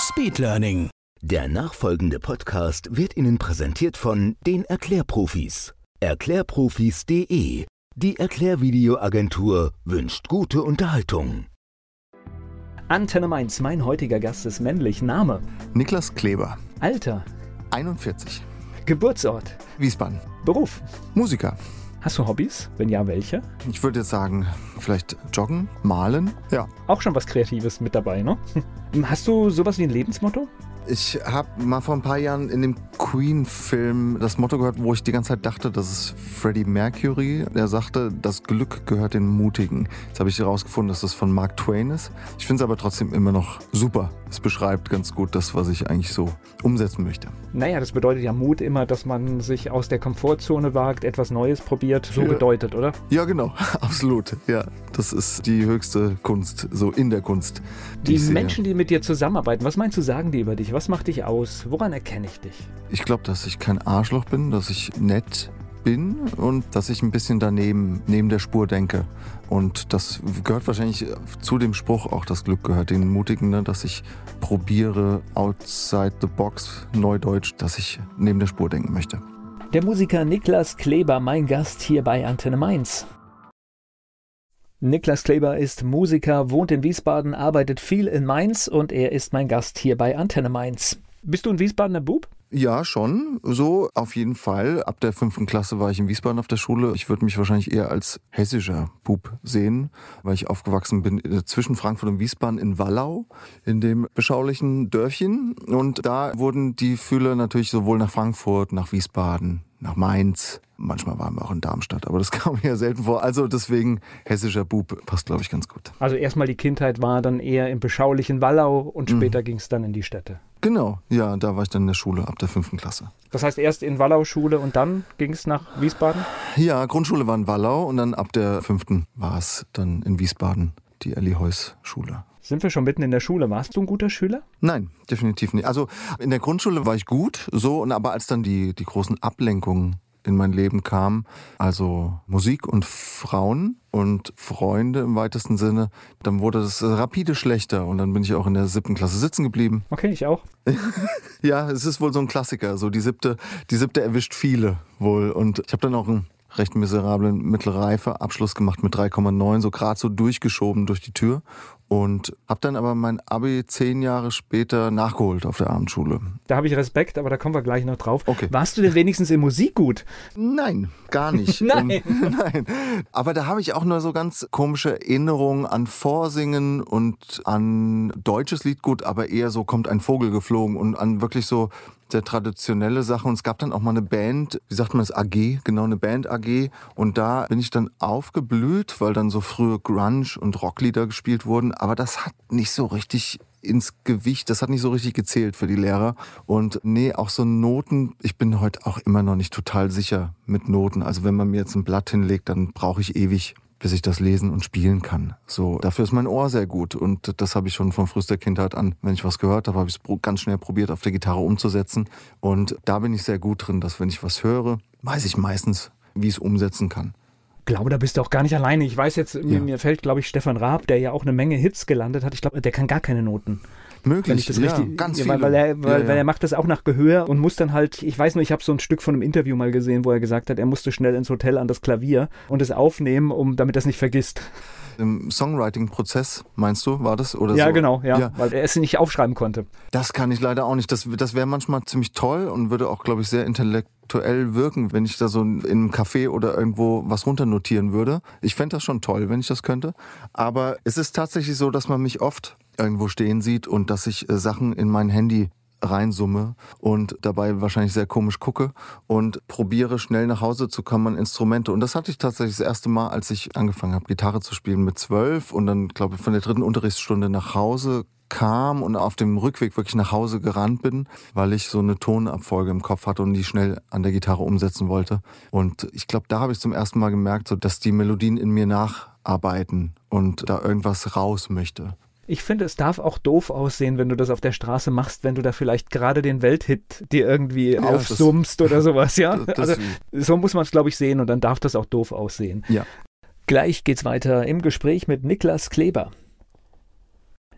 Speedlearning. Der nachfolgende Podcast wird Ihnen präsentiert von den Erklärprofis. Erklärprofis.de. Die Erklärvideoagentur wünscht gute Unterhaltung. Antenne Mainz, mein heutiger Gast ist männlich. Name, Niklas Kleber, Alter, 41, Geburtsort, Wiesbaden, Beruf. Musiker. Hast du Hobbys? Wenn ja, welche? Ich würde jetzt sagen, vielleicht joggen, malen. Ja. Auch schon was Kreatives mit dabei, ne? Hast du sowas wie ein Lebensmotto? Ich habe mal vor ein paar Jahren in dem Queen-Film das Motto gehört, wo ich die ganze Zeit dachte, das ist Freddie Mercury. Der sagte, das Glück gehört den Mutigen. Jetzt habe ich herausgefunden, dass das von Mark Twain ist. Ich finde es aber trotzdem immer noch super. Es beschreibt ganz gut das, was ich eigentlich so umsetzen möchte. Naja, das bedeutet ja Mut immer, dass man sich aus der Komfortzone wagt, etwas Neues probiert. So Ja. bedeutet, oder? Ja, genau. Absolut. Ja, das ist die höchste Kunst, so in der Kunst. Die sehe. Menschen, die mit dir zusammenarbeiten, was meinst du, sagen die über dich? Was macht dich aus? Woran erkenne ich dich? Ich glaube, dass ich kein Arschloch bin, dass ich nett bin und dass ich ein bisschen daneben, neben der Spur denke. Und das gehört wahrscheinlich zu dem Spruch auch, das Glück gehört den Mutigen, ne? dass ich probiere outside the box, neudeutsch, dass ich neben der Spur denken möchte. Der Musiker Niklas Kleber, mein Gast hier bei Antenne Mainz. Niklas Kleber ist Musiker, wohnt in Wiesbaden, arbeitet viel in Mainz und er ist mein Gast hier bei Antenne Mainz. Bist du ein Wiesbadener Bub? Ja, schon. So, auf jeden Fall. Ab der fünften Klasse war ich in Wiesbaden auf der Schule. Ich würde mich wahrscheinlich eher als hessischer Bub sehen, weil ich aufgewachsen bin äh, zwischen Frankfurt und Wiesbaden in Wallau, in dem beschaulichen Dörfchen. Und da wurden die Fühler natürlich sowohl nach Frankfurt, nach Wiesbaden, nach Mainz. Manchmal waren wir auch in Darmstadt, aber das kam mir ja selten vor. Also deswegen hessischer Bub passt, glaube ich, ganz gut. Also erstmal die Kindheit war dann eher im beschaulichen Wallau und später ging es dann in die Städte. Genau, ja, da war ich dann in der Schule ab der fünften Klasse. Das heißt erst in Wallau Schule und dann ging es nach Wiesbaden? Ja, Grundschule war in Wallau und dann ab der fünften war es dann in Wiesbaden, die Elli Heuss Schule. Sind wir schon mitten in der Schule? Warst du ein guter Schüler? Nein, definitiv nicht. Also in der Grundschule war ich gut, so, und aber als dann die, die großen Ablenkungen in mein Leben kamen, also Musik und Frauen und Freunde im weitesten Sinne, dann wurde das rapide schlechter und dann bin ich auch in der siebten Klasse sitzen geblieben. Okay, ich auch. Ja, es ist wohl so ein Klassiker. So die siebte, die siebte erwischt viele wohl. Und ich habe dann auch einen recht miserablen mittelreife Abschluss gemacht mit 3,9, so gerade so durchgeschoben durch die Tür. Und habe dann aber mein Abi zehn Jahre später nachgeholt auf der Abendschule. Da habe ich Respekt, aber da kommen wir gleich noch drauf. Okay. Warst du denn wenigstens in Musik gut? Nein, gar nicht. Nein. Ähm, nein. Aber da habe ich auch nur so ganz komische Erinnerungen an Vorsingen und an deutsches Liedgut, aber eher so kommt ein Vogel geflogen und an wirklich so sehr traditionelle Sachen. Und es gab dann auch mal eine Band, wie sagt man das, AG, genau eine Band AG. Und da bin ich dann aufgeblüht, weil dann so frühe Grunge und Rocklieder gespielt wurden. Aber das hat nicht so richtig ins Gewicht, das hat nicht so richtig gezählt für die Lehrer. Und nee, auch so Noten, ich bin heute auch immer noch nicht total sicher mit Noten. Also wenn man mir jetzt ein Blatt hinlegt, dann brauche ich ewig bis ich das lesen und spielen kann. So, dafür ist mein Ohr sehr gut und das habe ich schon von frühester Kindheit an. Wenn ich was gehört habe, habe ich es ganz schnell probiert, auf der Gitarre umzusetzen. Und da bin ich sehr gut drin, dass wenn ich was höre, weiß ich meistens, wie ich es umsetzen kann. Ich glaube, da bist du auch gar nicht alleine. Ich weiß jetzt, mir, Ja. mir fällt, glaube ich, Stefan Raab, der ja auch eine Menge Hits gelandet hat. Ich glaube, der kann gar keine Noten. Wenn Möglich, ich das ja, richtig, ganz ja, viele. weil, weil, er, weil, ja, weil er ja. macht das auch nach Gehör und muss dann halt, ich weiß nur, ich habe so ein Stück von einem Interview mal gesehen, wo er gesagt hat, er musste schnell ins Hotel an das Klavier und es aufnehmen, um damit er es nicht vergisst. Im Songwriting-Prozess, meinst du, war das? Oder ja, so? genau, ja, ja. weil er es nicht aufschreiben konnte. Das kann ich leider auch nicht. Das, das wäre manchmal ziemlich toll und würde auch, glaube ich, sehr intellektuell wirken, wenn ich da so in einem Café oder irgendwo was runternotieren würde. Ich fände das schon toll, wenn ich das könnte. Aber es ist tatsächlich so, dass man mich oft irgendwo stehen sieht und dass ich äh, Sachen in mein Handy reinsumme und dabei wahrscheinlich sehr komisch gucke und probiere schnell nach Hause zu kommen an Instrumente. Und das hatte ich tatsächlich das erste Mal, als ich angefangen habe, Gitarre zu spielen mit zwölf und dann, glaube ich, von der dritten Unterrichtsstunde nach Hause kam und auf dem Rückweg wirklich nach Hause gerannt bin, weil ich so eine Tonabfolge im Kopf hatte und die schnell an der Gitarre umsetzen wollte. Und ich glaube, da habe ich zum ersten Mal gemerkt, so, dass die Melodien in mir nacharbeiten und da irgendwas raus möchte. Ich finde, es darf auch doof aussehen, wenn du das auf der Straße machst, wenn du da vielleicht gerade den Welthit dir irgendwie ja, aufsummst oder sowas, ja. Das, das also so muss man es, glaube ich, sehen und dann darf das auch doof aussehen. Ja. Gleich geht's weiter im Gespräch mit Niklas Kleber.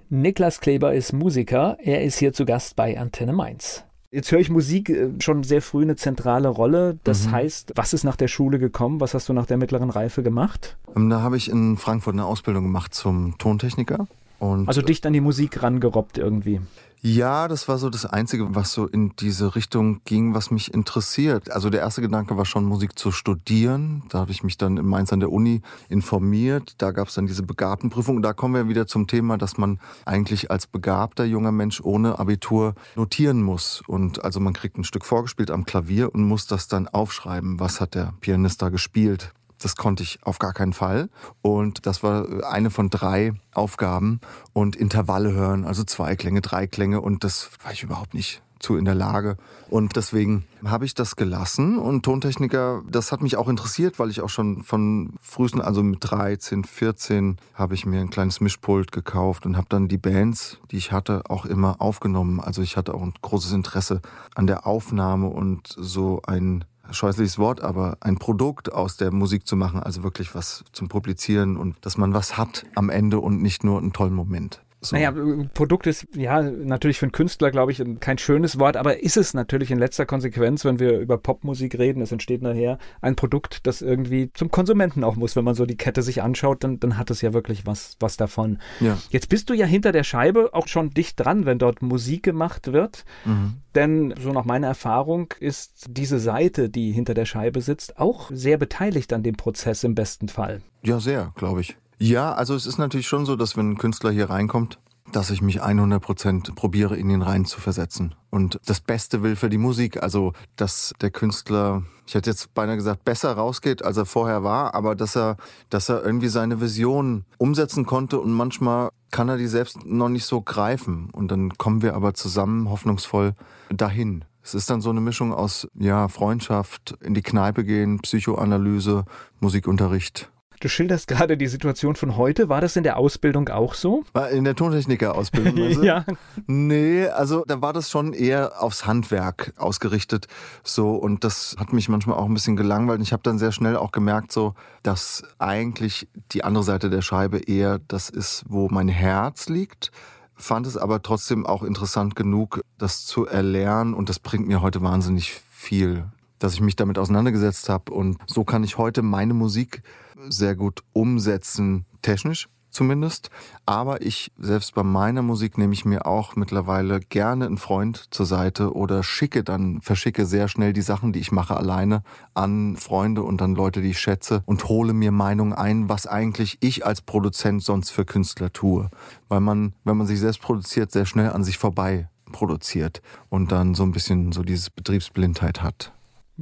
Niklas Kleber ist Musiker. Er ist hier zu Gast bei Antenne Mainz. Jetzt höre ich Musik äh, schon sehr früh eine zentrale Rolle. Das mhm. heißt, was ist nach der Schule gekommen? Was hast du nach der mittleren Reife gemacht? Ähm, da habe ich in Frankfurt eine Ausbildung gemacht zum Tontechniker. Und also dicht an die Musik rangerobbt irgendwie. Ja, das war so das Einzige, was so in diese Richtung ging, was mich interessiert. Also der erste Gedanke war schon, Musik zu studieren. Da habe ich mich dann in Mainz an der Uni informiert. Da gab es dann diese Begabtenprüfung. Da kommen wir wieder zum Thema, dass man eigentlich als begabter junger Mensch ohne Abitur notieren muss. Und also man kriegt ein Stück vorgespielt am Klavier und muss das dann aufschreiben. Was hat der Pianist da gespielt? Das konnte ich auf gar keinen Fall. Und das war eine von drei Aufgaben. Und Intervalle hören, also zwei Klänge, drei Klänge. Und das war ich überhaupt nicht zu in der Lage. Und deswegen habe ich das gelassen. Und Tontechniker, das hat mich auch interessiert, weil ich auch schon von frühesten, also mit 13, 14, habe ich mir ein kleines Mischpult gekauft und habe dann die Bands, die ich hatte, auch immer aufgenommen. Also ich hatte auch ein großes Interesse an der Aufnahme und so ein scheußliches Wort, aber ein Produkt aus der Musik zu machen, also wirklich was zum Publizieren und dass man was hat am Ende und nicht nur einen tollen Moment. So. Naja, Produkt ist ja natürlich für einen Künstler, glaube ich, kein schönes Wort, aber ist es natürlich in letzter Konsequenz, wenn wir über Popmusik reden, es entsteht nachher ein Produkt, das irgendwie zum Konsumenten auch muss. Wenn man so die Kette sich anschaut, dann, dann hat es ja wirklich was, was davon. Ja. Jetzt bist du ja hinter der Scheibe auch schon dicht dran, wenn dort Musik gemacht wird. Mhm. Denn so nach meiner Erfahrung ist diese Seite, die hinter der Scheibe sitzt, auch sehr beteiligt an dem Prozess im besten Fall. Ja, sehr, glaube ich. Ja, also es ist natürlich schon so, dass wenn ein Künstler hier reinkommt, dass ich mich 100 Prozent probiere, in ihn rein zu versetzen. Und das Beste will für die Musik. Also, dass der Künstler, ich hätte jetzt beinahe gesagt, besser rausgeht, als er vorher war, aber dass er, dass er irgendwie seine Vision umsetzen konnte und manchmal kann er die selbst noch nicht so greifen. Und dann kommen wir aber zusammen hoffnungsvoll dahin. Es ist dann so eine Mischung aus, ja, Freundschaft, in die Kneipe gehen, Psychoanalyse, Musikunterricht Du schilderst gerade die Situation von heute. War das in der Ausbildung auch so? In der Tontechniker-Ausbildung? Also? ja. Nee, also da war das schon eher aufs Handwerk ausgerichtet. So, und das hat mich manchmal auch ein bisschen gelangweilt. Ich habe dann sehr schnell auch gemerkt, so, dass eigentlich die andere Seite der Scheibe eher das ist, wo mein Herz liegt fand es aber trotzdem auch interessant genug, das zu erlernen und das bringt mir heute wahnsinnig viel, dass ich mich damit auseinandergesetzt habe und so kann ich heute meine Musik sehr gut umsetzen, technisch zumindest. Aber ich, selbst bei meiner Musik, nehme ich mir auch mittlerweile gerne einen Freund zur Seite oder schicke dann, verschicke sehr schnell die Sachen, die ich mache, alleine an Freunde und an Leute, die ich schätze und hole mir Meinungen ein, was eigentlich ich als Produzent sonst für Künstler tue. Weil man, wenn man sich selbst produziert, sehr schnell an sich vorbei produziert und dann so ein bisschen so dieses Betriebsblindheit hat.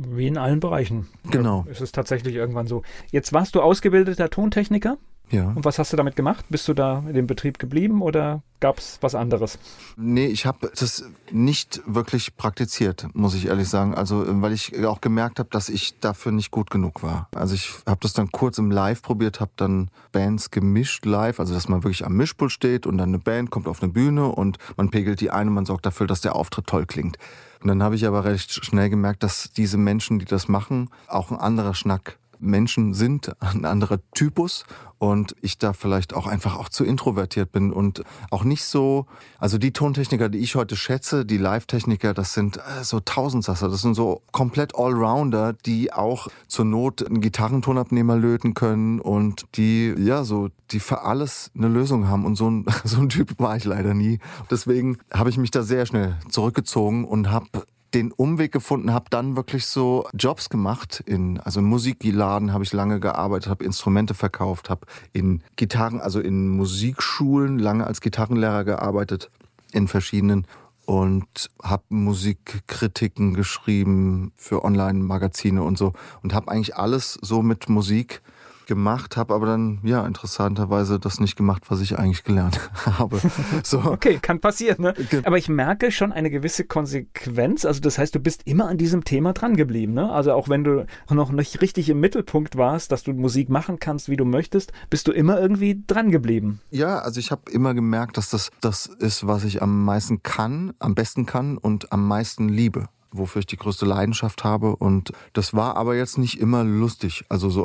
Wie in allen Bereichen. Genau. Es ist tatsächlich irgendwann so. Jetzt warst du ausgebildeter Tontechniker. Ja. Und was hast du damit gemacht? Bist du da in dem Betrieb geblieben oder gab es was anderes? Nee, ich habe das nicht wirklich praktiziert, muss ich ehrlich sagen. Also, weil ich auch gemerkt habe, dass ich dafür nicht gut genug war. Also ich habe das dann kurz im Live probiert, habe dann Bands gemischt live, also dass man wirklich am Mischpult steht und dann eine Band kommt auf eine Bühne und man pegelt die ein und man sorgt dafür, dass der Auftritt toll klingt. Und dann habe ich aber recht schnell gemerkt, dass diese Menschen, die das machen, auch ein anderer Schnack Menschen sind, ein anderer Typus und ich da vielleicht auch einfach auch zu introvertiert bin und auch nicht so, also die Tontechniker, die ich heute schätze, die Live-Techniker, das sind äh, so Tausendsasser, das sind so komplett Allrounder, die auch zur Not einen Gitarrentonabnehmer löten können und die, ja, so, die für alles eine Lösung haben und so ein, so ein Typ war ich leider nie. Deswegen habe ich mich da sehr schnell zurückgezogen und habe den Umweg gefunden, habe dann wirklich so Jobs gemacht. In, also Musikladen habe ich lange gearbeitet, habe Instrumente verkauft, habe in Gitarren, also in Musikschulen lange als Gitarrenlehrer gearbeitet, in verschiedenen und habe Musikkritiken geschrieben für Online-Magazine und so und habe eigentlich alles so mit Musik gemacht, habe aber dann ja interessanterweise das nicht gemacht, was ich eigentlich gelernt habe. So. okay, kann passieren. Ne? Aber ich merke schon eine gewisse Konsequenz. Also das heißt, du bist immer an diesem Thema dran geblieben. Ne? Also auch wenn du noch nicht richtig im Mittelpunkt warst, dass du Musik machen kannst, wie du möchtest, bist du immer irgendwie dran geblieben. Ja, also ich habe immer gemerkt, dass das das ist, was ich am meisten kann, am besten kann und am meisten liebe wofür ich die größte Leidenschaft habe. Und das war aber jetzt nicht immer lustig. Also so.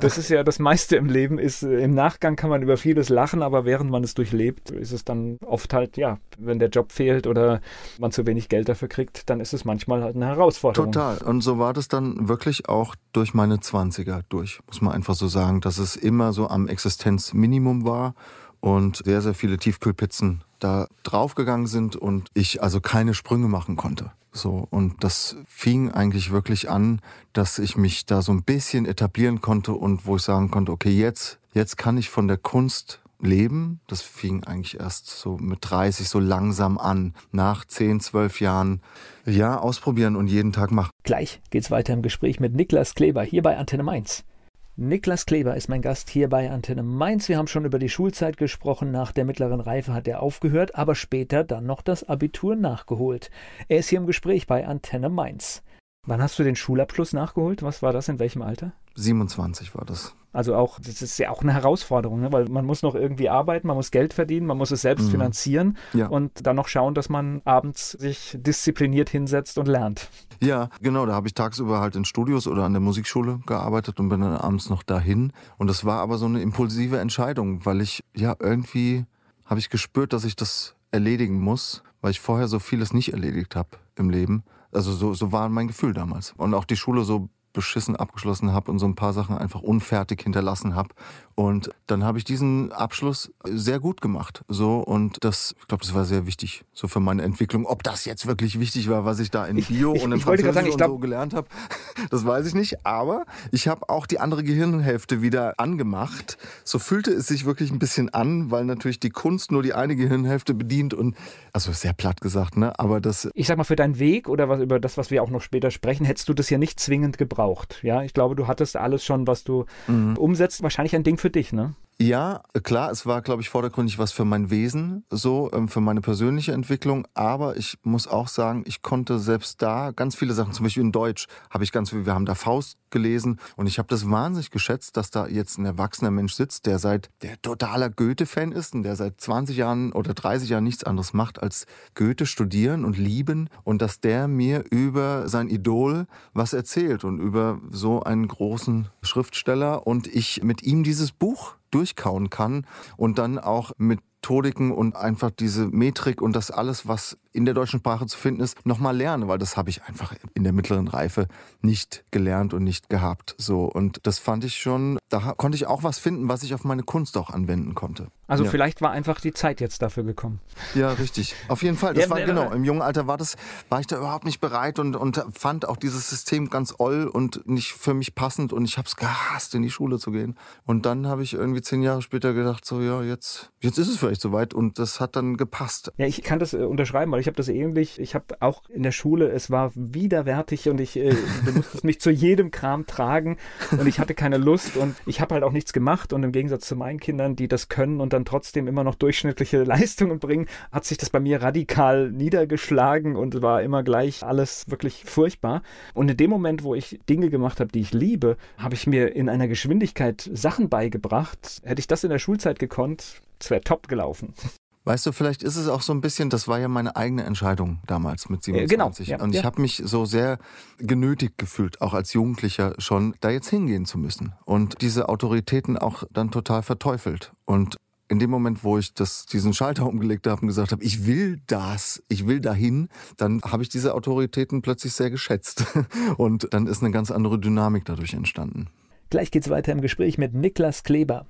das ist ja das meiste im Leben, ist im Nachgang kann man über vieles lachen, aber während man es durchlebt, ist es dann oft halt, ja, wenn der Job fehlt oder man zu wenig Geld dafür kriegt, dann ist es manchmal halt eine Herausforderung. Total. Und so war das dann wirklich auch durch meine Zwanziger durch, muss man einfach so sagen, dass es immer so am Existenzminimum war und sehr, sehr viele Tiefkühlpizzen da draufgegangen sind und ich also keine Sprünge machen konnte. So, und das fing eigentlich wirklich an, dass ich mich da so ein bisschen etablieren konnte und wo ich sagen konnte, okay, jetzt, jetzt kann ich von der Kunst leben. Das fing eigentlich erst so mit 30 so langsam an. Nach 10, 12 Jahren, ja, ausprobieren und jeden Tag machen. Gleich geht's weiter im Gespräch mit Niklas Kleber hier bei Antenne Mainz. Niklas Kleber ist mein Gast hier bei Antenne Mainz. Wir haben schon über die Schulzeit gesprochen. Nach der mittleren Reife hat er aufgehört, aber später dann noch das Abitur nachgeholt. Er ist hier im Gespräch bei Antenne Mainz. Wann hast du den Schulabschluss nachgeholt? Was war das? In welchem Alter? 27 war das. Also auch, das ist ja auch eine Herausforderung, ne? weil man muss noch irgendwie arbeiten, man muss Geld verdienen, man muss es selbst mhm. finanzieren ja. und dann noch schauen, dass man abends sich diszipliniert hinsetzt und lernt. Ja, genau, da habe ich tagsüber halt in Studios oder an der Musikschule gearbeitet und bin dann abends noch dahin. Und das war aber so eine impulsive Entscheidung, weil ich ja irgendwie habe ich gespürt, dass ich das erledigen muss, weil ich vorher so vieles nicht erledigt habe im Leben. Also so, so war mein Gefühl damals. Und auch die Schule so beschissen abgeschlossen habe und so ein paar Sachen einfach unfertig hinterlassen habe. Und dann habe ich diesen Abschluss sehr gut gemacht. So und das, ich glaube, das war sehr wichtig, so für meine Entwicklung. Ob das jetzt wirklich wichtig war, was ich da in Bio ich, ich, und in Französisch sagen, und so gelernt habe, das weiß ich nicht. Aber ich habe auch die andere Gehirnhälfte wieder angemacht. So fühlte es sich wirklich ein bisschen an, weil natürlich die Kunst nur die eine Gehirnhälfte bedient und also sehr platt gesagt, ne? Aber das. Ich sag mal, für deinen Weg oder was über das, was wir auch noch später sprechen, hättest du das ja nicht zwingend gebraucht gebraucht. Ja, ich glaube, du hattest alles schon, was du mhm. umsetzt. Wahrscheinlich ein Ding für dich, ne? Ja, klar, es war, glaube ich, vordergründig was für mein Wesen, so ähm, für meine persönliche Entwicklung. Aber ich muss auch sagen, ich konnte selbst da ganz viele Sachen, zum Beispiel in Deutsch, habe ich ganz viel, wir haben da Faust gelesen und ich habe das wahnsinnig geschätzt, dass da jetzt ein erwachsener Mensch sitzt, der seit der totaler Goethe-Fan ist und der seit 20 Jahren oder 30 Jahren nichts anderes macht als Goethe studieren und lieben und dass der mir über sein Idol was erzählt und über so einen großen Schriftsteller und ich mit ihm dieses Buch durchkauen kann und dann auch mit Methodiken und einfach diese Metrik und das alles, was in der deutschen Sprache zu finden ist, nochmal lernen, weil das habe ich einfach in der mittleren Reife nicht gelernt und nicht gehabt. So und das fand ich schon, da konnte ich auch was finden, was ich auf meine Kunst auch anwenden konnte. Also ja. vielleicht war einfach die Zeit jetzt dafür gekommen. Ja, richtig. Auf jeden Fall. Das ja, war genau. Im jungen Alter war das, war ich da überhaupt nicht bereit und, und fand auch dieses System ganz oll und nicht für mich passend und ich habe es gehasst, in die Schule zu gehen. Und dann habe ich irgendwie zehn Jahre später gedacht, so ja, jetzt, jetzt ist es vielleicht soweit und das hat dann gepasst. Ja, ich kann das äh, unterschreiben, weil ich habe das ähnlich. Ich habe auch in der Schule, es war widerwärtig und ich, äh, du musstest mich zu jedem Kram tragen und ich hatte keine Lust und ich habe halt auch nichts gemacht und im Gegensatz zu meinen Kindern, die das können und dann trotzdem immer noch durchschnittliche Leistungen bringen, hat sich das bei mir radikal niedergeschlagen und war immer gleich alles wirklich furchtbar. Und in dem Moment, wo ich Dinge gemacht habe, die ich liebe, habe ich mir in einer Geschwindigkeit Sachen beigebracht. Hätte ich das in der Schulzeit gekonnt, es wäre top gelaufen. Weißt du, vielleicht ist es auch so ein bisschen, das war ja meine eigene Entscheidung damals mit 27. Äh, genau, ja, und ich ja. habe mich so sehr genötigt gefühlt, auch als Jugendlicher schon, da jetzt hingehen zu müssen. Und diese Autoritäten auch dann total verteufelt. Und in dem Moment, wo ich das, diesen Schalter umgelegt habe und gesagt habe, ich will das, ich will dahin, dann habe ich diese Autoritäten plötzlich sehr geschätzt. Und dann ist eine ganz andere Dynamik dadurch entstanden. Gleich geht's weiter im Gespräch mit Niklas Kleber.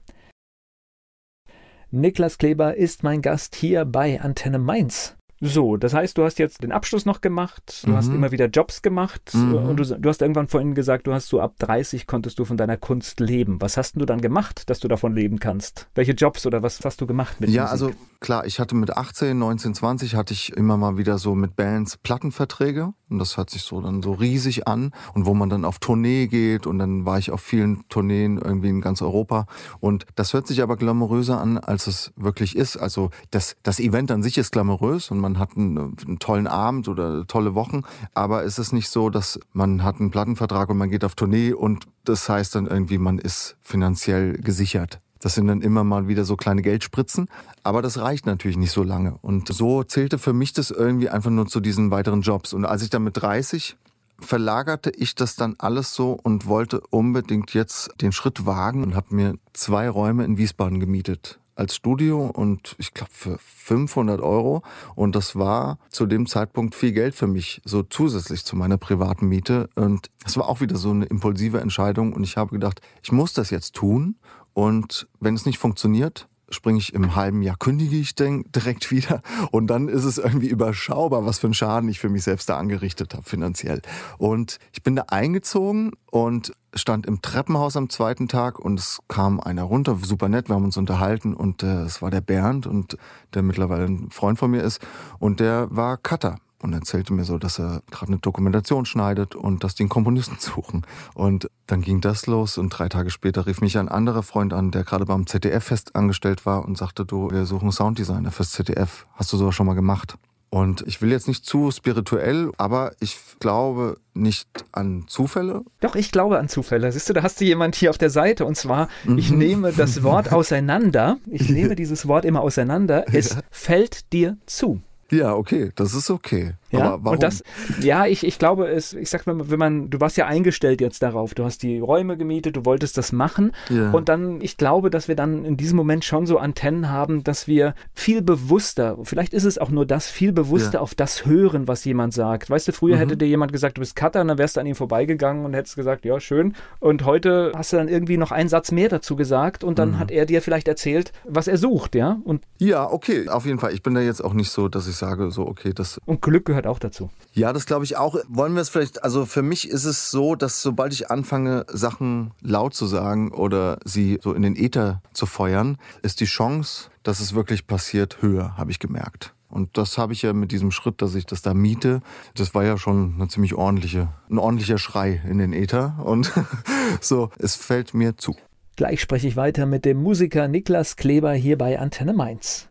Niklas Kleber ist mein Gast hier bei Antenne Mainz. So, das heißt, du hast jetzt den Abschluss noch gemacht, du mhm. hast immer wieder Jobs gemacht mhm. und du, du, hast irgendwann vorhin gesagt, du hast so ab 30 konntest du von deiner Kunst leben. Was hast du dann gemacht, dass du davon leben kannst? Welche Jobs oder was hast du gemacht mit Ja, Musik? also klar, ich hatte mit 18, 19, 20 hatte ich immer mal wieder so mit Bands Plattenverträge. Und das hört sich so dann so riesig an. Und wo man dann auf Tournee geht. Und dann war ich auf vielen Tourneen irgendwie in ganz Europa. Und das hört sich aber glamouröser an, als es wirklich ist. Also das, das Event an sich ist glamourös. Und man hat einen, einen tollen Abend oder tolle Wochen, aber es ist nicht so, dass man hat einen Plattenvertrag und man geht auf Tournee. Und das heißt dann irgendwie, man ist finanziell gesichert. Das sind dann immer mal wieder so kleine Geldspritzen, aber das reicht natürlich nicht so lange. Und so zählte für mich das irgendwie einfach nur zu diesen weiteren Jobs. Und als ich dann mit 30 verlagerte ich das dann alles so und wollte unbedingt jetzt den Schritt wagen und habe mir zwei Räume in Wiesbaden gemietet als Studio und ich glaube für 500 Euro. Und das war zu dem Zeitpunkt viel Geld für mich, so zusätzlich zu meiner privaten Miete. Und es war auch wieder so eine impulsive Entscheidung. Und ich habe gedacht, ich muss das jetzt tun. Und wenn es nicht funktioniert, springe ich im halben Jahr, kündige ich denk, direkt wieder. Und dann ist es irgendwie überschaubar, was für einen Schaden ich für mich selbst da angerichtet habe finanziell. Und ich bin da eingezogen und stand im Treppenhaus am zweiten Tag und es kam einer runter, super nett, wir haben uns unterhalten und äh, es war der Bernd und der mittlerweile ein Freund von mir ist. Und der war Cutter und erzählte mir so, dass er gerade eine Dokumentation schneidet und dass die einen Komponisten suchen. Und dann ging das los und drei Tage später rief mich ein anderer Freund an, der gerade beim ZDF fest angestellt war und sagte, du, wir suchen Sounddesigner fürs ZDF. Hast du sowas schon mal gemacht? Und ich will jetzt nicht zu spirituell, aber ich glaube nicht an Zufälle. Doch, ich glaube an Zufälle. Siehst du, da hast du jemand hier auf der Seite und zwar, ich mhm. nehme das Wort auseinander. Ich nehme dieses Wort immer auseinander. Es ja. fällt dir zu. Ja, okay, das ist okay. Ja, Aber warum? Und das, ja, ich, ich glaube, es, ich sag mal, wenn man, du warst ja eingestellt jetzt darauf, du hast die Räume gemietet, du wolltest das machen. Ja. Und dann, ich glaube, dass wir dann in diesem Moment schon so Antennen haben, dass wir viel bewusster, vielleicht ist es auch nur das, viel bewusster ja. auf das hören, was jemand sagt. Weißt du, früher mhm. hätte dir jemand gesagt, du bist Cutter, und dann wärst du an ihm vorbeigegangen und hättest gesagt, ja, schön. Und heute hast du dann irgendwie noch einen Satz mehr dazu gesagt und dann mhm. hat er dir vielleicht erzählt, was er sucht, ja? Und ja, okay, auf jeden Fall. Ich bin da jetzt auch nicht so, dass ich sage, so, okay, das. Und Glück gehört auch dazu. Ja, das glaube ich auch. Wollen wir es vielleicht, also für mich ist es so, dass sobald ich anfange, Sachen laut zu sagen oder sie so in den Äther zu feuern, ist die Chance, dass es wirklich passiert, höher, habe ich gemerkt. Und das habe ich ja mit diesem Schritt, dass ich das da miete, das war ja schon eine ziemlich ordentliche, ein ordentlicher Schrei in den Äther. Und so, es fällt mir zu. Gleich spreche ich weiter mit dem Musiker Niklas Kleber hier bei Antenne Mainz.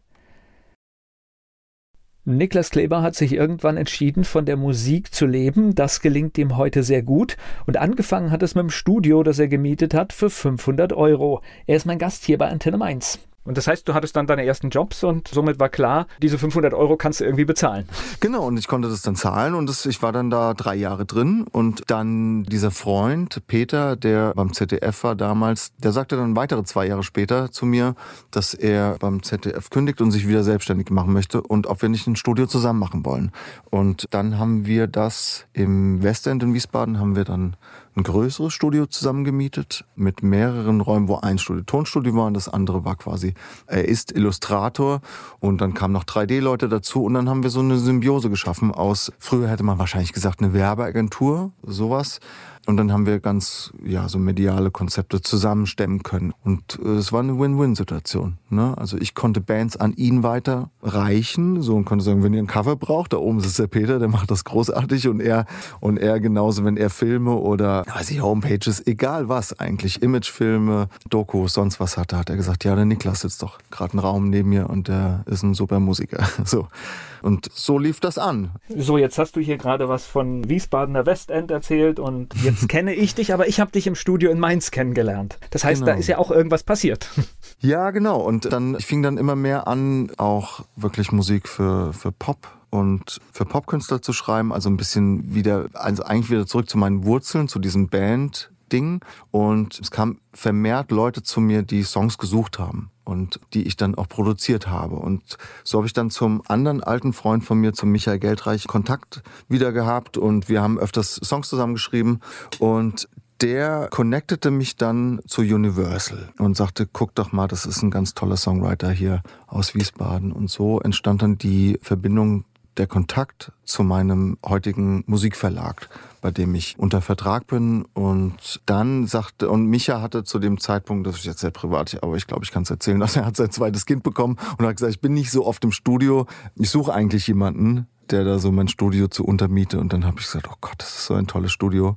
Niklas Kleber hat sich irgendwann entschieden, von der Musik zu leben. Das gelingt ihm heute sehr gut. Und angefangen hat es mit dem Studio, das er gemietet hat, für 500 Euro. Er ist mein Gast hier bei Antenne Mainz. Und das heißt, du hattest dann deine ersten Jobs und somit war klar, diese 500 Euro kannst du irgendwie bezahlen. Genau, und ich konnte das dann zahlen und das, ich war dann da drei Jahre drin. Und dann dieser Freund, Peter, der beim ZDF war damals, der sagte dann weitere zwei Jahre später zu mir, dass er beim ZDF kündigt und sich wieder selbstständig machen möchte und ob wir nicht ein Studio zusammen machen wollen. Und dann haben wir das im Westend in Wiesbaden, haben wir dann ein größeres Studio zusammengemietet mit mehreren Räumen, wo ein Studio Tonstudio war und das andere war quasi, er ist Illustrator und dann kamen noch 3D-Leute dazu und dann haben wir so eine Symbiose geschaffen aus, früher hätte man wahrscheinlich gesagt, eine Werbeagentur, sowas. Und dann haben wir ganz, ja, so mediale Konzepte zusammenstemmen können. Und äh, es war eine Win-Win-Situation. Ne? Also ich konnte Bands an ihn weiterreichen, so und konnte sagen, wenn ihr ein Cover braucht, da oben ist der Peter, der macht das großartig und er, und er genauso, wenn er Filme oder, weiß ich, Homepages, egal was eigentlich, Imagefilme, Dokus, sonst was hatte, hat er gesagt, ja, der Niklas sitzt doch gerade ein Raum neben mir und der ist ein super Musiker. So. Und so lief das an. So, jetzt hast du hier gerade was von Wiesbadener Westend erzählt und jetzt kenne ich dich, aber ich habe dich im Studio in Mainz kennengelernt. Das heißt, genau. da ist ja auch irgendwas passiert. Ja, genau. Und dann ich fing dann immer mehr an, auch wirklich Musik für, für Pop und für Popkünstler zu schreiben, also ein bisschen wieder, also eigentlich wieder zurück zu meinen Wurzeln, zu diesem Band, Ding und es kamen vermehrt Leute zu mir, die Songs gesucht haben und die ich dann auch produziert habe. Und so habe ich dann zum anderen alten Freund von mir, zum Michael Geldreich, Kontakt wieder gehabt und wir haben öfters Songs zusammengeschrieben und der connectete mich dann zu Universal und sagte, guck doch mal, das ist ein ganz toller Songwriter hier aus Wiesbaden. Und so entstand dann die Verbindung der Kontakt zu meinem heutigen Musikverlag, bei dem ich unter Vertrag bin. Und dann sagte, und Micha hatte zu dem Zeitpunkt, das ist jetzt sehr privat, aber ich glaube, ich kann es erzählen, dass er hat sein zweites Kind bekommen und hat gesagt, ich bin nicht so oft im Studio. Ich suche eigentlich jemanden, der da so mein Studio zu untermiete. Und dann habe ich gesagt, oh Gott, das ist so ein tolles Studio.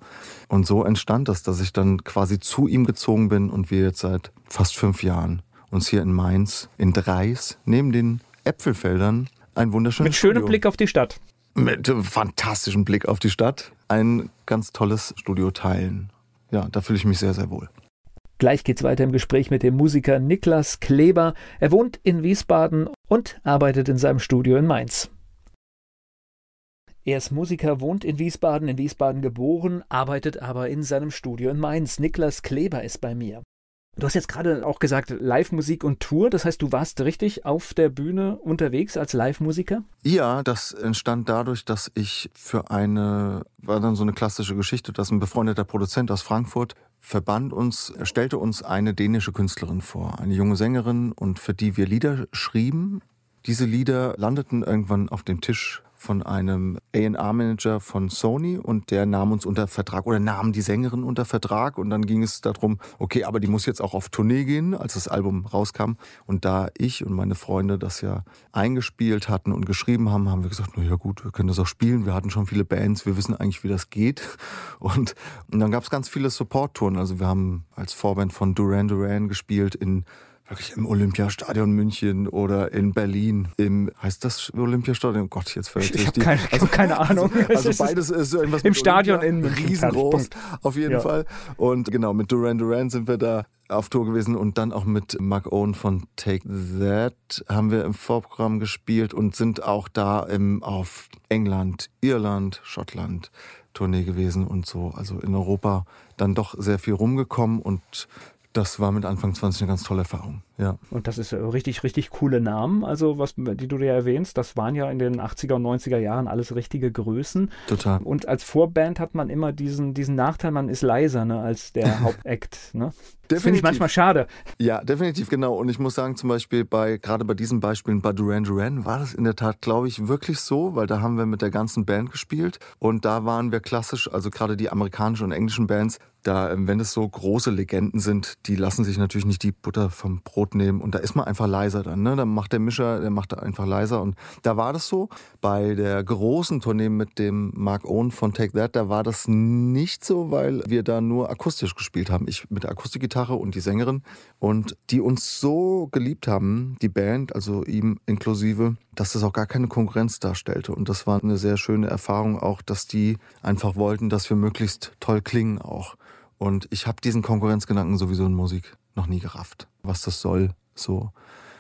Und so entstand das, dass ich dann quasi zu ihm gezogen bin und wir jetzt seit fast fünf Jahren uns hier in Mainz, in Dreis, neben den Äpfelfeldern, ein wunderschönes Mit schönem Studio. Blick auf die Stadt. Mit einem fantastischen Blick auf die Stadt. Ein ganz tolles Studio teilen. Ja, da fühle ich mich sehr, sehr wohl. Gleich geht's weiter im Gespräch mit dem Musiker Niklas Kleber. Er wohnt in Wiesbaden und arbeitet in seinem Studio in Mainz. Er ist Musiker, wohnt in Wiesbaden, in Wiesbaden geboren, arbeitet aber in seinem Studio in Mainz. Niklas Kleber ist bei mir. Du hast jetzt gerade auch gesagt, Live-Musik und Tour. Das heißt, du warst richtig auf der Bühne unterwegs als Live-Musiker? Ja, das entstand dadurch, dass ich für eine, war dann so eine klassische Geschichte, dass ein befreundeter Produzent aus Frankfurt verband uns, stellte uns eine dänische Künstlerin vor, eine junge Sängerin und für die wir Lieder schrieben. Diese Lieder landeten irgendwann auf dem Tisch von einem A&R-Manager von Sony und der nahm uns unter Vertrag oder nahm die Sängerin unter Vertrag und dann ging es darum, okay, aber die muss jetzt auch auf Tournee gehen, als das Album rauskam. Und da ich und meine Freunde das ja eingespielt hatten und geschrieben haben, haben wir gesagt, na ja gut, wir können das auch spielen, wir hatten schon viele Bands, wir wissen eigentlich, wie das geht. Und, und dann gab es ganz viele Support-Touren, also wir haben als Vorband von Duran Duran gespielt in wirklich im Olympiastadion München oder in Berlin im, heißt das Olympiastadion? Oh Gott, jetzt fällt Ich habe keine, also, keine Ahnung. Also beides ist irgendwas Im Stadion Olympia, in München. Riesengroß, auf jeden Ja. Fall. Und genau, mit Duran Duran sind wir da auf Tour gewesen und dann auch mit Mark Owen von Take That haben wir im Vorprogramm gespielt und sind auch da im, auf England, Irland, Schottland Tournee gewesen und so. Also in Europa dann doch sehr viel rumgekommen und das war mit Anfang 20 eine ganz tolle Erfahrung. Ja. Und das ist äh, richtig, richtig coole Namen, also was, die du dir erwähnst, das waren ja in den 80er und 90er Jahren alles richtige Größen. Total. Und als Vorband hat man immer diesen, diesen Nachteil, man ist leiser ne, als der Hauptakt. Ne? Das finde ich Definitiv. manchmal schade. Ja, definitiv, genau. Und ich muss sagen, zum Beispiel bei, gerade bei diesen Beispielen bei Duran Duran war das in der Tat, glaube ich, wirklich so, weil da haben wir mit der ganzen Band gespielt und da waren wir klassisch, also gerade die amerikanischen und englischen Bands, da, ähm, wenn es so große Legenden sind, die lassen sich natürlich nicht die Butter vom Brot nehmen und da ist man einfach leiser dann, ne? Dann macht der Mischer, der macht einfach leiser und da war das so. Bei der großen Tournee mit dem Mark Owen von Take That, da war das nicht so, weil wir da nur akustisch gespielt haben. Ich mit der Akustikgitarre und die Sängerin und die uns so geliebt haben, die Band, also ihm inklusive, dass das auch gar keine Konkurrenz darstellte. Und das war eine sehr schöne Erfahrung auch, dass die einfach wollten, dass wir möglichst toll klingen auch. Und ich habe diesen Konkurrenzgedanken sowieso in Musik noch nie gerafft, was das soll, so.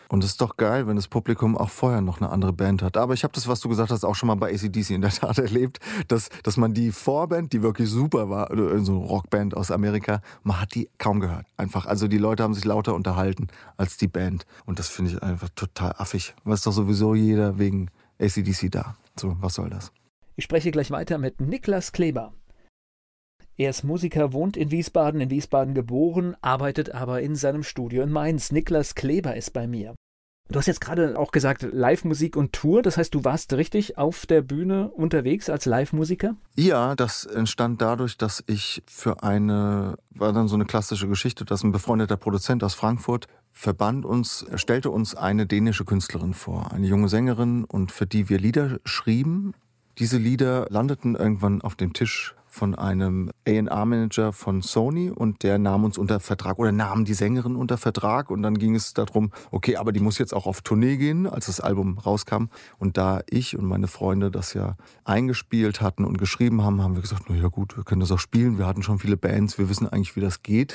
Und es ist doch geil, wenn das Publikum auch vorher noch eine andere Band hat. Aber ich habe das, was du gesagt hast, auch schon mal bei ACDC in der Tat erlebt, dass, dass man die Vorband, die wirklich super war, oder so eine Rockband aus Amerika, man hat die kaum gehört. Einfach, also die Leute haben sich lauter unterhalten als die Band. Und das finde ich einfach total affig. Weil es doch sowieso jeder wegen ACDC da. So, was soll das? Ich spreche gleich weiter mit Niklas Kleber. Er ist Musiker, wohnt in Wiesbaden, in Wiesbaden geboren, arbeitet aber in seinem Studio in Mainz. Niklas Kleber ist bei mir. Du hast jetzt gerade auch gesagt, Live-Musik und Tour. Das heißt, du warst richtig auf der Bühne unterwegs als Live-Musiker? Ja, das entstand dadurch, dass ich für eine, war dann so eine klassische Geschichte, dass ein befreundeter Produzent aus Frankfurt verband uns, stellte uns eine dänische Künstlerin vor, eine junge Sängerin und für die wir Lieder schrieben. Diese Lieder landeten irgendwann auf dem Tisch von einem A&R-Manager von Sony und der nahm uns unter Vertrag oder nahm die Sängerin unter Vertrag und dann ging es darum, okay, aber die muss jetzt auch auf Tournee gehen, als das Album rauskam. Und da ich und meine Freunde das ja eingespielt hatten und geschrieben haben, haben wir gesagt, na ja gut, wir können das auch spielen, wir hatten schon viele Bands, wir wissen eigentlich, wie das geht.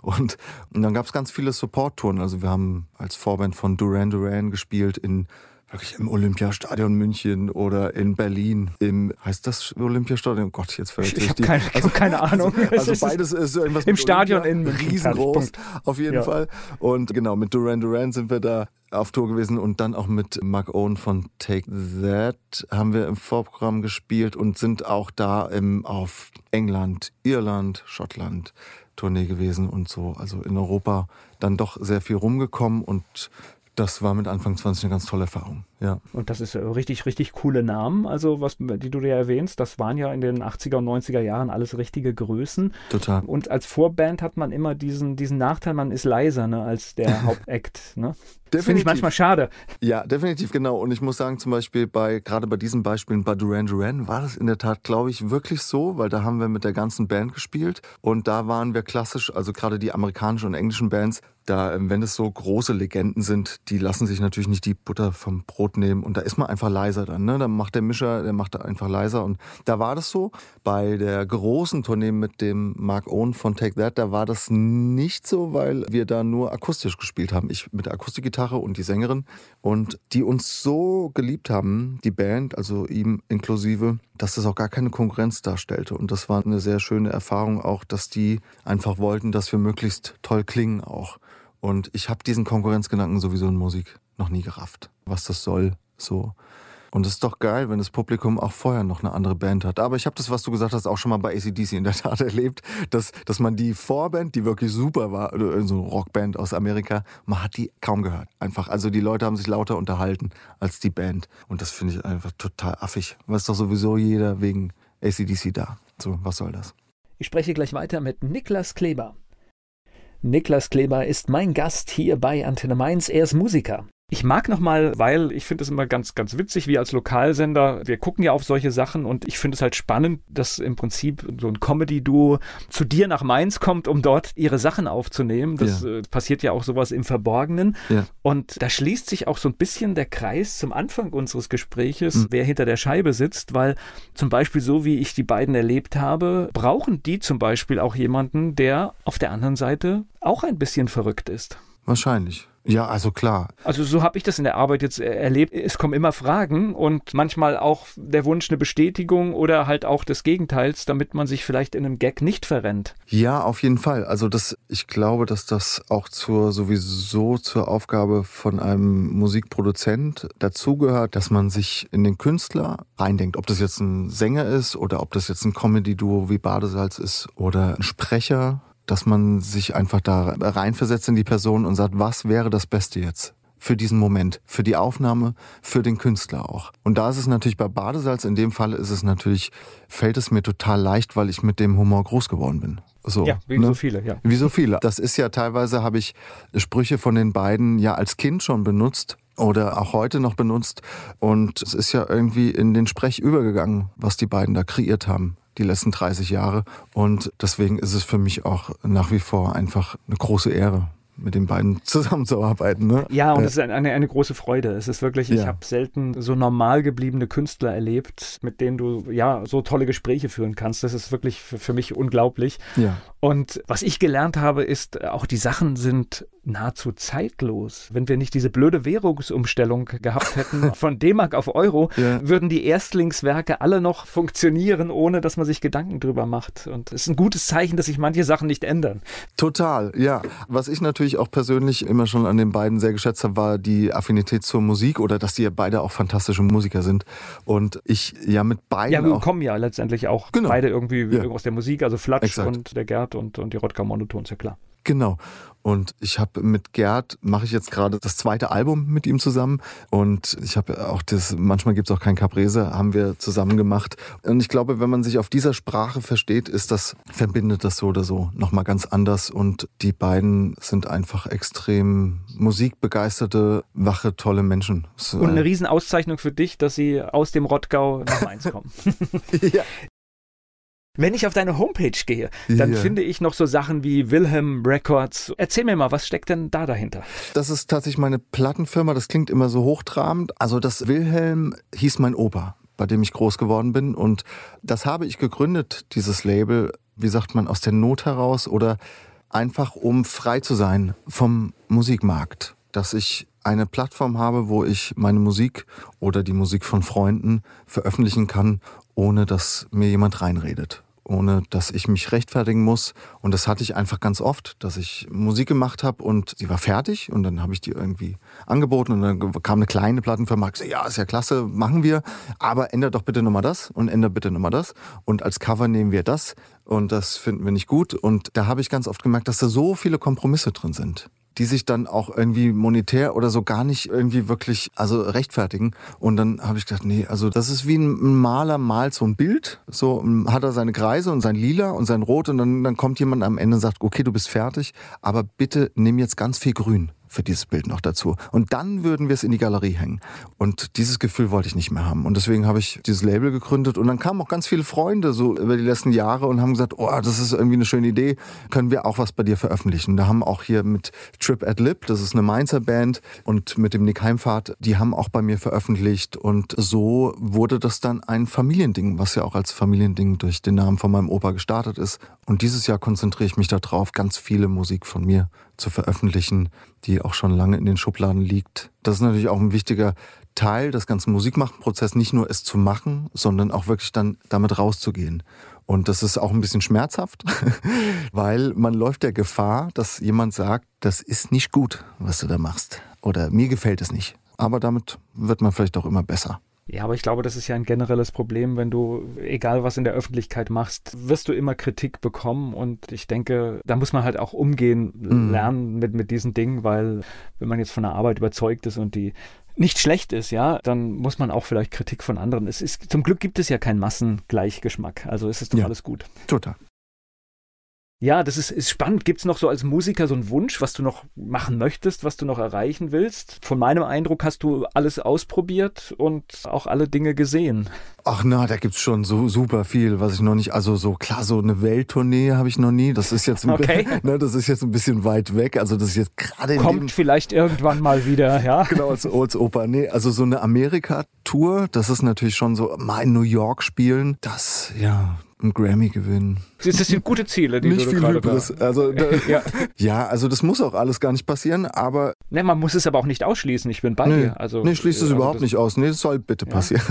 Und, und dann gab es ganz viele Support-Touren, also wir haben als Vorband von Duran Duran gespielt in wirklich im Olympiastadion München oder in Berlin im, heißt das Olympiastadion? Oh Gott, jetzt fällt Ich habe keine, ich hab keine Ahnung. also beides ist so irgendwas Im Stadion Olympia, in München. riesengroß, auf jeden Ja. Fall. Und genau, mit Duran Duran sind wir da auf Tour gewesen und dann auch mit Mark Owen von Take That haben wir im Vorprogramm gespielt und sind auch da im, auf England, Irland, Schottland Tournee gewesen und so. Also in Europa dann doch sehr viel rumgekommen und Das war mit Anfang 20 eine ganz tolle Erfahrung, ja. Und das ist richtig, richtig coole Namen, also was, die du dir erwähnst, das waren ja in den 80er und 90er Jahren alles richtige Größen. Total. Und als Vorband hat man immer diesen, diesen Nachteil, man ist leiser ne, als der Hauptakt. Ne? Das finde ich manchmal schade. Ja, definitiv, genau. Und ich muss sagen, zum Beispiel bei, gerade bei diesen Beispielen bei Duran Duran war das in der Tat, glaube ich, wirklich so, weil da haben wir mit der ganzen Band gespielt und da waren wir klassisch, also gerade die amerikanischen und englischen Bands, da, ähm, wenn es so große Legenden sind, die lassen sich natürlich nicht die Butter vom Brot nehmen und da ist man einfach leiser dann. Ne? Dann macht der Mischer, der macht da einfach leiser und da war das so. Bei der großen Tournee mit dem Mark Owen von Take That, da war das nicht so, weil wir da nur akustisch gespielt haben. Ich mit der Akustikgitarre und die Sängerin und die uns so geliebt haben, die Band, also ihm inklusive, dass das auch gar keine Konkurrenz darstellte. Und das war eine sehr schöne Erfahrung auch, dass die einfach wollten, dass wir möglichst toll klingen auch. Und ich habe diesen Konkurrenzgedanken sowieso in Musik noch nie gerafft, was das soll. So. Und es ist doch geil, wenn das Publikum auch vorher noch eine andere Band hat. Aber ich habe das, was du gesagt hast, auch schon mal bei ACDC in der Tat erlebt, dass, dass man die Vorband, die wirklich super war, so eine Rockband aus Amerika, man hat die kaum gehört. Einfach. Also die Leute haben sich lauter unterhalten als die Band. Und das finde ich einfach total affig. Weil es doch sowieso jeder wegen ACDC da. So, was soll das? Ich spreche gleich weiter mit Niklas Kleber. Niklas Kleber ist mein Gast hier bei Antenne Mainz. Er ist Musiker. Ich mag nochmal, weil ich finde es immer ganz, ganz witzig, wie als Lokalsender, wir gucken ja auf solche Sachen und ich finde es halt spannend, dass im Prinzip so ein Comedy-Duo zu dir nach Mainz kommt, um dort ihre Sachen aufzunehmen. Das ja. äh, passiert ja auch sowas im Verborgenen. Ja. Und da schließt sich auch so ein bisschen der Kreis zum Anfang unseres Gespräches, mhm. wer hinter der Scheibe sitzt, weil zum Beispiel so wie ich die beiden erlebt habe, brauchen die zum Beispiel auch jemanden, der auf der anderen Seite auch ein bisschen verrückt ist. Wahrscheinlich. Ja, also klar. Also so habe ich das in der Arbeit jetzt erlebt. Es kommen immer Fragen und manchmal auch der Wunsch eine Bestätigung oder halt auch des Gegenteils, damit man sich vielleicht in einem Gag nicht verrennt. Ja, auf jeden Fall. Also das, ich glaube, dass das auch zur sowieso zur Aufgabe von einem Musikproduzent dazugehört, dass man sich in den Künstler reindenkt. Ob das jetzt ein Sänger ist oder ob das jetzt ein Comedy-Duo wie Badesalz ist oder ein Sprecher dass man sich einfach da reinversetzt in die Person und sagt, was wäre das Beste jetzt? für diesen Moment, für die Aufnahme, für den Künstler auch. Und da ist es natürlich bei Badesalz, in dem Fall ist es natürlich, fällt es mir total leicht, weil ich mit dem Humor groß geworden bin. So, ja, wie ne? so viele, ja. Wie so viele. Das ist ja teilweise, habe ich Sprüche von den beiden ja als Kind schon benutzt oder auch heute noch benutzt. Und es ist ja irgendwie in den Sprech übergegangen, was die beiden da kreiert haben die letzten 30 Jahre. Und deswegen ist es für mich auch nach wie vor einfach eine große Ehre, mit den beiden zusammenzuarbeiten. Ne? Ja, und es ist eine, eine große Freude. Es ist wirklich, ja. ich habe selten so normal gebliebene Künstler erlebt, mit denen du ja so tolle Gespräche führen kannst. Das ist wirklich für, für mich unglaublich. Ja. Und was ich gelernt habe, ist, auch die Sachen sind nahezu zeitlos. Wenn wir nicht diese blöde Währungsumstellung gehabt hätten von D-Mark auf Euro, ja. würden die Erstlingswerke alle noch funktionieren, ohne dass man sich Gedanken drüber macht. Und es ist ein gutes Zeichen, dass sich manche Sachen nicht ändern. Total, ja. Was ich natürlich auch persönlich immer schon an den beiden sehr geschätzt habe, war die Affinität zur Musik oder dass die beide auch fantastische Musiker sind. Und ich ja mit beiden. Ja, wir kommen ja letztendlich auch genau. beide irgendwie ja. aus der Musik, also Flatsch Exakt. und der Gerd und, und die Rodka Monotons, ja klar. Genau. Und ich habe mit Gerd, mache ich jetzt gerade das zweite Album mit ihm zusammen. Und ich habe auch das, manchmal gibt es auch kein Caprese, haben wir zusammen gemacht. Und ich glaube, wenn man sich auf dieser Sprache versteht, ist das, verbindet das so oder so nochmal ganz anders. Und die beiden sind einfach extrem musikbegeisterte, wache, tolle Menschen. Und eine Riesenauszeichnung für dich, dass sie aus dem Rottgau nach Mainz kommen. ja, wenn ich auf deine Homepage gehe, dann yeah. finde ich noch so Sachen wie Wilhelm Records. Erzähl mir mal, was steckt denn da dahinter? Das ist tatsächlich meine Plattenfirma. Das klingt immer so hochtrabend. Also das Wilhelm hieß mein Opa, bei dem ich groß geworden bin. Und das habe ich gegründet, dieses Label, wie sagt man, aus der Not heraus oder einfach um frei zu sein vom Musikmarkt. Dass ich eine Plattform habe, wo ich meine Musik oder die Musik von Freunden veröffentlichen kann, ohne dass mir jemand reinredet ohne dass ich mich rechtfertigen muss. Und das hatte ich einfach ganz oft, dass ich Musik gemacht habe und sie war fertig und dann habe ich die irgendwie angeboten und dann kam eine kleine Plattenfirma, gesagt, ja, ist ja klasse, machen wir, aber ändert doch bitte nochmal das und ändert bitte nochmal das. Und als Cover nehmen wir das und das finden wir nicht gut. Und da habe ich ganz oft gemerkt, dass da so viele Kompromisse drin sind die sich dann auch irgendwie monetär oder so gar nicht irgendwie wirklich also rechtfertigen. Und dann habe ich gedacht, nee, also das ist wie ein Maler malt so ein Bild, so hat er seine Kreise und sein Lila und sein Rot und dann, dann kommt jemand am Ende und sagt, okay, du bist fertig, aber bitte nimm jetzt ganz viel Grün für dieses Bild noch dazu. Und dann würden wir es in die Galerie hängen. Und dieses Gefühl wollte ich nicht mehr haben. Und deswegen habe ich dieses Label gegründet. Und dann kamen auch ganz viele Freunde so über die letzten Jahre und haben gesagt, oh, das ist irgendwie eine schöne Idee. Können wir auch was bei dir veröffentlichen? Da haben auch hier mit Trip at Lip, das ist eine Mainzer Band, und mit dem Nick Heimfahrt, die haben auch bei mir veröffentlicht. Und so wurde das dann ein Familiending, was ja auch als Familiending durch den Namen von meinem Opa gestartet ist. Und dieses Jahr konzentriere ich mich darauf, ganz viele Musik von mir zu veröffentlichen, die auch schon lange in den Schubladen liegt. Das ist natürlich auch ein wichtiger Teil des ganzen Musikmachenprozesses, nicht nur es zu machen, sondern auch wirklich dann damit rauszugehen. Und das ist auch ein bisschen schmerzhaft, weil man läuft der Gefahr, dass jemand sagt, das ist nicht gut, was du da machst. Oder mir gefällt es nicht. Aber damit wird man vielleicht auch immer besser. Ja, aber ich glaube, das ist ja ein generelles Problem, wenn du, egal was in der Öffentlichkeit machst, wirst du immer Kritik bekommen. Und ich denke, da muss man halt auch umgehen mhm. lernen mit, mit diesen Dingen, weil wenn man jetzt von der Arbeit überzeugt ist und die nicht schlecht ist, ja, dann muss man auch vielleicht Kritik von anderen. Es ist, zum Glück gibt es ja keinen Massengleichgeschmack. Also ist es doch ja, alles gut. Total. Ja, das ist, ist spannend. Gibt es noch so als Musiker so einen Wunsch, was du noch machen möchtest, was du noch erreichen willst? Von meinem Eindruck hast du alles ausprobiert und auch alle Dinge gesehen. Ach na, da gibt's schon so super viel, was ich noch nicht, also so klar, so eine Welttournee habe ich noch nie. Das ist jetzt ein, okay. ne, das ist jetzt ein bisschen weit weg. Also das ist jetzt gerade Kommt vielleicht irgendwann mal wieder, ja. Genau, als, als Oper. Nee, also so eine Amerika-Tour, das ist natürlich schon so, mal in New York spielen, das, ja, einen Grammy gewinnen. Das sind gute Ziele, die nicht du viel gerade Hybris. Also, da, ja. ja. also das muss auch alles gar nicht passieren, aber. Ne, man muss es aber auch nicht ausschließen. Ich bin bei nee, dir. Also, nee, schließt es also überhaupt nicht aus. Nee, das soll bitte ja. passieren.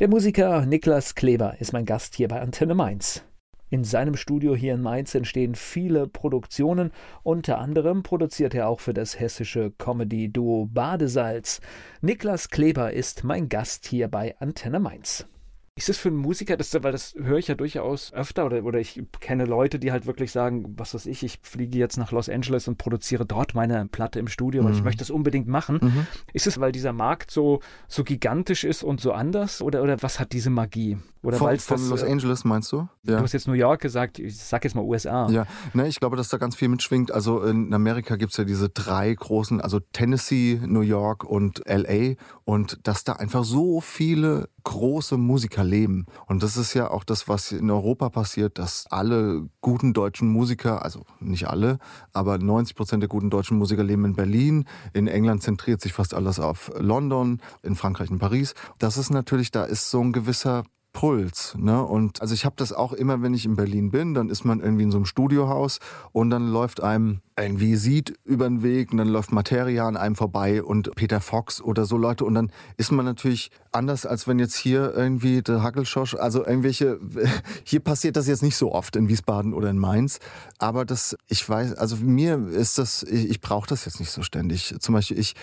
Der Musiker Niklas Kleber ist mein Gast hier bei Antenne Mainz. In seinem Studio hier in Mainz entstehen viele Produktionen. Unter anderem produziert er auch für das hessische Comedy-Duo Badesalz. Niklas Kleber ist mein Gast hier bei Antenne Mainz. Ist das für einen Musiker, das, weil das höre ich ja durchaus öfter oder, oder ich kenne Leute, die halt wirklich sagen, was weiß ich, ich fliege jetzt nach Los Angeles und produziere dort meine Platte im Studio, weil ich mhm. möchte das unbedingt machen. Mhm. Ist es, weil dieser Markt so, so gigantisch ist und so anders oder, oder was hat diese Magie? Oder von, von das, Los äh, Angeles meinst du? Ja. Du hast jetzt New York gesagt, ich sag jetzt mal USA. Ja, ne, ich glaube, dass da ganz viel mitschwingt. Also in Amerika gibt es ja diese drei großen, also Tennessee, New York und LA und dass da einfach so viele große Musiker leben. Und das ist ja auch das, was in Europa passiert, dass alle guten deutschen Musiker, also nicht alle, aber 90 Prozent der guten deutschen Musiker leben in Berlin. In England zentriert sich fast alles auf London, in Frankreich in Paris. Das ist natürlich, da ist so ein gewisser Puls. Ne? Und also ich habe das auch immer, wenn ich in Berlin bin, dann ist man irgendwie in so einem Studiohaus und dann läuft einem ein Visit über den Weg und dann läuft Materia an einem vorbei und Peter Fox oder so Leute und dann ist man natürlich anders, als wenn jetzt hier irgendwie der Hackelschosch, also irgendwelche, hier passiert das jetzt nicht so oft in Wiesbaden oder in Mainz, aber das, ich weiß, also mir ist das, ich, ich brauche das jetzt nicht so ständig. Zum Beispiel ich,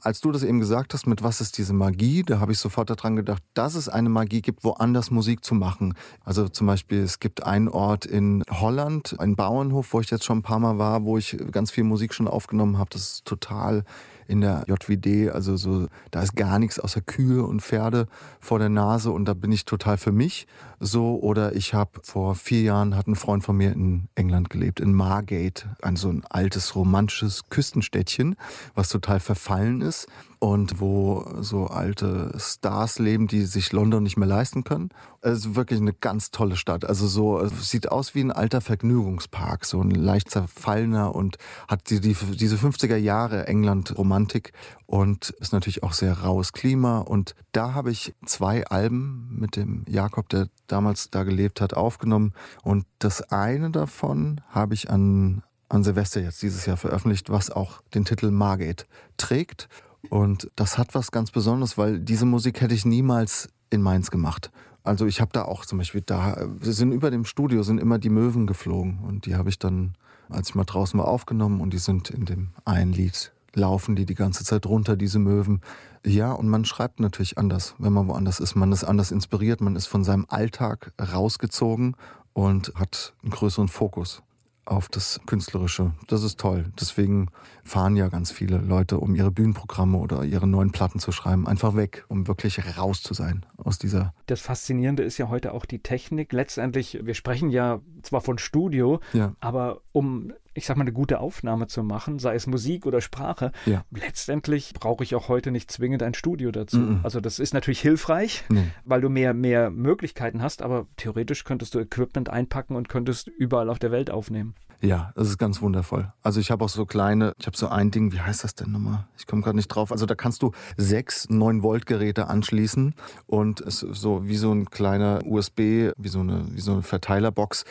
als du das eben gesagt hast, mit was ist diese Magie, da habe ich sofort daran gedacht, dass es eine Magie gibt, woanders Musik zu machen. Also zum Beispiel, es gibt einen Ort in Holland, einen Bauernhof, wo ich jetzt schon ein paar Mal war, wo ich ganz viel Musik schon aufgenommen habe. Das ist total in der JWD, also so, da ist gar nichts außer Kühe und Pferde vor der Nase und da bin ich total für mich so. Oder ich habe vor vier Jahren hat ein Freund von mir in England gelebt, in Margate, ein so ein altes romantisches Küstenstädtchen, was total verfallen ist und wo so alte Stars leben, die sich London nicht mehr leisten können. Es ist wirklich eine ganz tolle Stadt. Also so sieht aus wie ein alter Vergnügungspark, so ein leicht zerfallener und hat die, die, diese 50er Jahre England Romantik und ist natürlich auch sehr raues Klima und da habe ich zwei Alben mit dem Jakob, der damals da gelebt hat, aufgenommen und das eine davon habe ich an an Silvester jetzt dieses Jahr veröffentlicht, was auch den Titel Margate trägt. Und das hat was ganz Besonderes, weil diese Musik hätte ich niemals in Mainz gemacht. Also ich habe da auch zum Beispiel da, sind über dem Studio sind immer die Möwen geflogen und die habe ich dann, als ich mal draußen war, aufgenommen und die sind in dem einen Lied laufen die die ganze Zeit runter, diese Möwen. Ja, und man schreibt natürlich anders, wenn man woanders ist. Man ist anders inspiriert, man ist von seinem Alltag rausgezogen und hat einen größeren Fokus. Auf das Künstlerische. Das ist toll. Deswegen fahren ja ganz viele Leute, um ihre Bühnenprogramme oder ihre neuen Platten zu schreiben, einfach weg, um wirklich raus zu sein aus dieser. Das Faszinierende ist ja heute auch die Technik. Letztendlich, wir sprechen ja zwar von Studio, Ja. aber um ich sag mal, eine gute Aufnahme zu machen, sei es Musik oder Sprache, Ja. letztendlich brauche ich auch heute nicht zwingend ein Studio dazu. Mhm. Also das ist natürlich hilfreich, Nee. weil du mehr, mehr Möglichkeiten hast, aber theoretisch könntest du Equipment einpacken und könntest überall auf der Welt aufnehmen. Ja, das ist ganz wundervoll. Also ich habe auch so kleine, ich habe so ein Ding, wie heißt das denn nochmal? Ich komme gerade nicht drauf. Also da kannst du sechs 9 Volt Geräte anschließen und es ist so wie so ein kleiner USB, wie so eine, wie so eine Verteilerbox.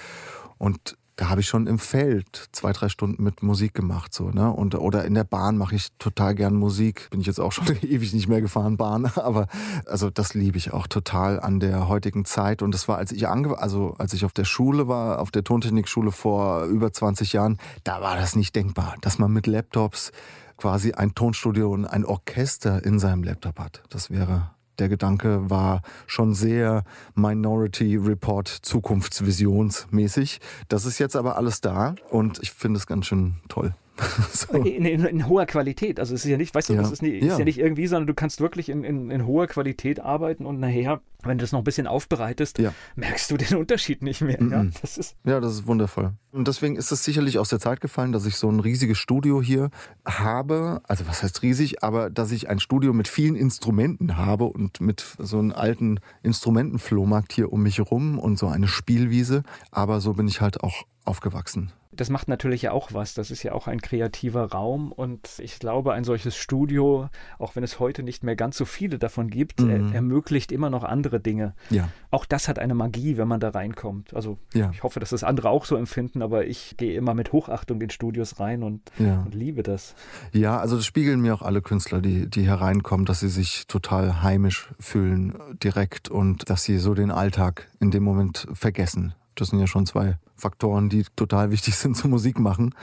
Und da habe ich schon im Feld zwei, drei Stunden mit Musik gemacht, so, ne? Und, oder in der Bahn mache ich total gern Musik. Bin ich jetzt auch schon ewig nicht mehr gefahren, Bahn. Aber also das liebe ich auch total an der heutigen Zeit. Und das war, als ich ange also als ich auf der Schule war, auf der Tontechnikschule vor über 20 Jahren, da war das nicht denkbar, dass man mit Laptops quasi ein Tonstudio und ein Orchester in seinem Laptop hat. Das wäre der Gedanke war schon sehr Minority Report Zukunftsvisionsmäßig. Das ist jetzt aber alles da und ich finde es ganz schön toll. so. In, in, in, hoher Qualität. Also es ist ja nicht, weißt du, Ja. das ist, nie, ist Ja. nicht irgendwie, sondern du kannst wirklich in, in, hoher Qualität arbeiten und nachher, wenn du das noch ein bisschen aufbereitest, Ja. merkst du den Unterschied nicht mehr. Ja? Mhm. Das ist Ja, das ist wundervoll. Und deswegen ist es sicherlich aus der Zeit gefallen, dass ich so ein riesiges Studio hier habe. Also was heißt riesig, aber dass ich ein Studio mit vielen Instrumenten habe und mit so einem alten Instrumentenflohmarkt hier um mich herum und so eine Spielwiese. Aber so bin ich halt auch aufgewachsen. Das macht natürlich ja auch was. Das ist ja auch ein kreativer Raum und ich glaube, ein solches Studio, auch wenn es heute nicht mehr ganz so viele davon gibt, Mhm. er, ermöglicht immer noch andere Dinge. Ja, Auch das hat eine Magie, wenn man da reinkommt. Also Ja. ich hoffe, dass das andere auch so empfinden, aber ich gehe immer mit Hochachtung in Studios rein und, ja. und liebe das. Ja, also das spiegeln mir auch alle Künstler, die, die hereinkommen, dass sie sich total heimisch fühlen äh, direkt und dass sie so den Alltag in dem Moment vergessen. Das sind ja schon zwei Faktoren, die total wichtig sind zum Musik machen.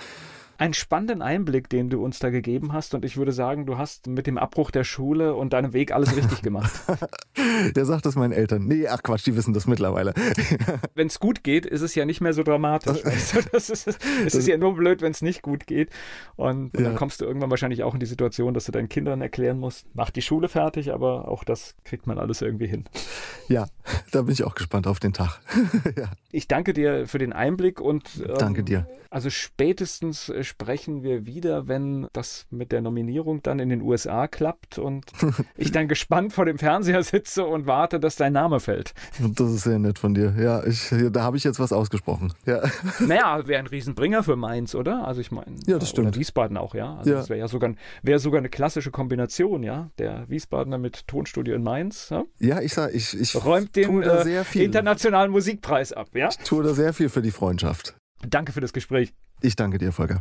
Einen spannenden Einblick, den du uns da gegeben hast und ich würde sagen, du hast mit dem Abbruch der Schule und deinem Weg alles richtig gemacht. Der sagt das meinen Eltern. Nee, ach Quatsch, die wissen das mittlerweile. wenn es gut geht, ist es ja nicht mehr so dramatisch. Du? das ist, es ist ja nur blöd, wenn es nicht gut geht. Und, und Ja. dann kommst du irgendwann wahrscheinlich auch in die Situation, dass du deinen Kindern erklären musst, mach die Schule fertig, aber auch das kriegt man alles irgendwie hin. Ja, da bin ich auch gespannt auf den Tag. ja, Ich danke dir für den Einblick und ähm, danke dir. Also spätestens äh, sprechen wir wieder, wenn das mit der Nominierung dann in den USA klappt und ich dann gespannt vor dem Fernseher sitze und warte, dass dein Name fällt. Das ist sehr nett von dir. Ja, ich, da habe ich jetzt was ausgesprochen. Ja, Naja, wäre ein Riesenbringer für Mainz, oder? Also ich meine, Ja, das stimmt. Wiesbaden auch, ja. Also Ja. das wäre ja sogar, wäre sogar eine klassische Kombination, ja. Der Wiesbadener mit Tonstudio in Mainz ja? ja ich sag, ich, ich räumt den tue da äh, sehr viel. internationalen Musikpreis ab, ja. Ich tue da sehr viel für die Freundschaft. Danke für das Gespräch. Ich danke dir, Volker.